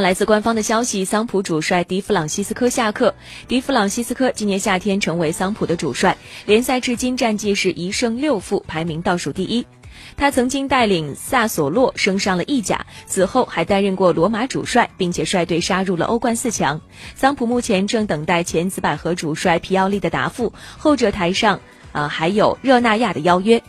来自官方的消息桑普主帅迪弗朗西斯科下课。迪弗朗西斯科今年夏天成为桑普的主帅联赛至今战绩是一胜六负排名倒数第一。他曾经带领萨索洛升上了意甲此后还担任过罗马主帅并且率队杀入了欧冠四强。桑普目前正等待前紫百合主帅皮奥利的答复后者台上啊还有热那亚的邀约。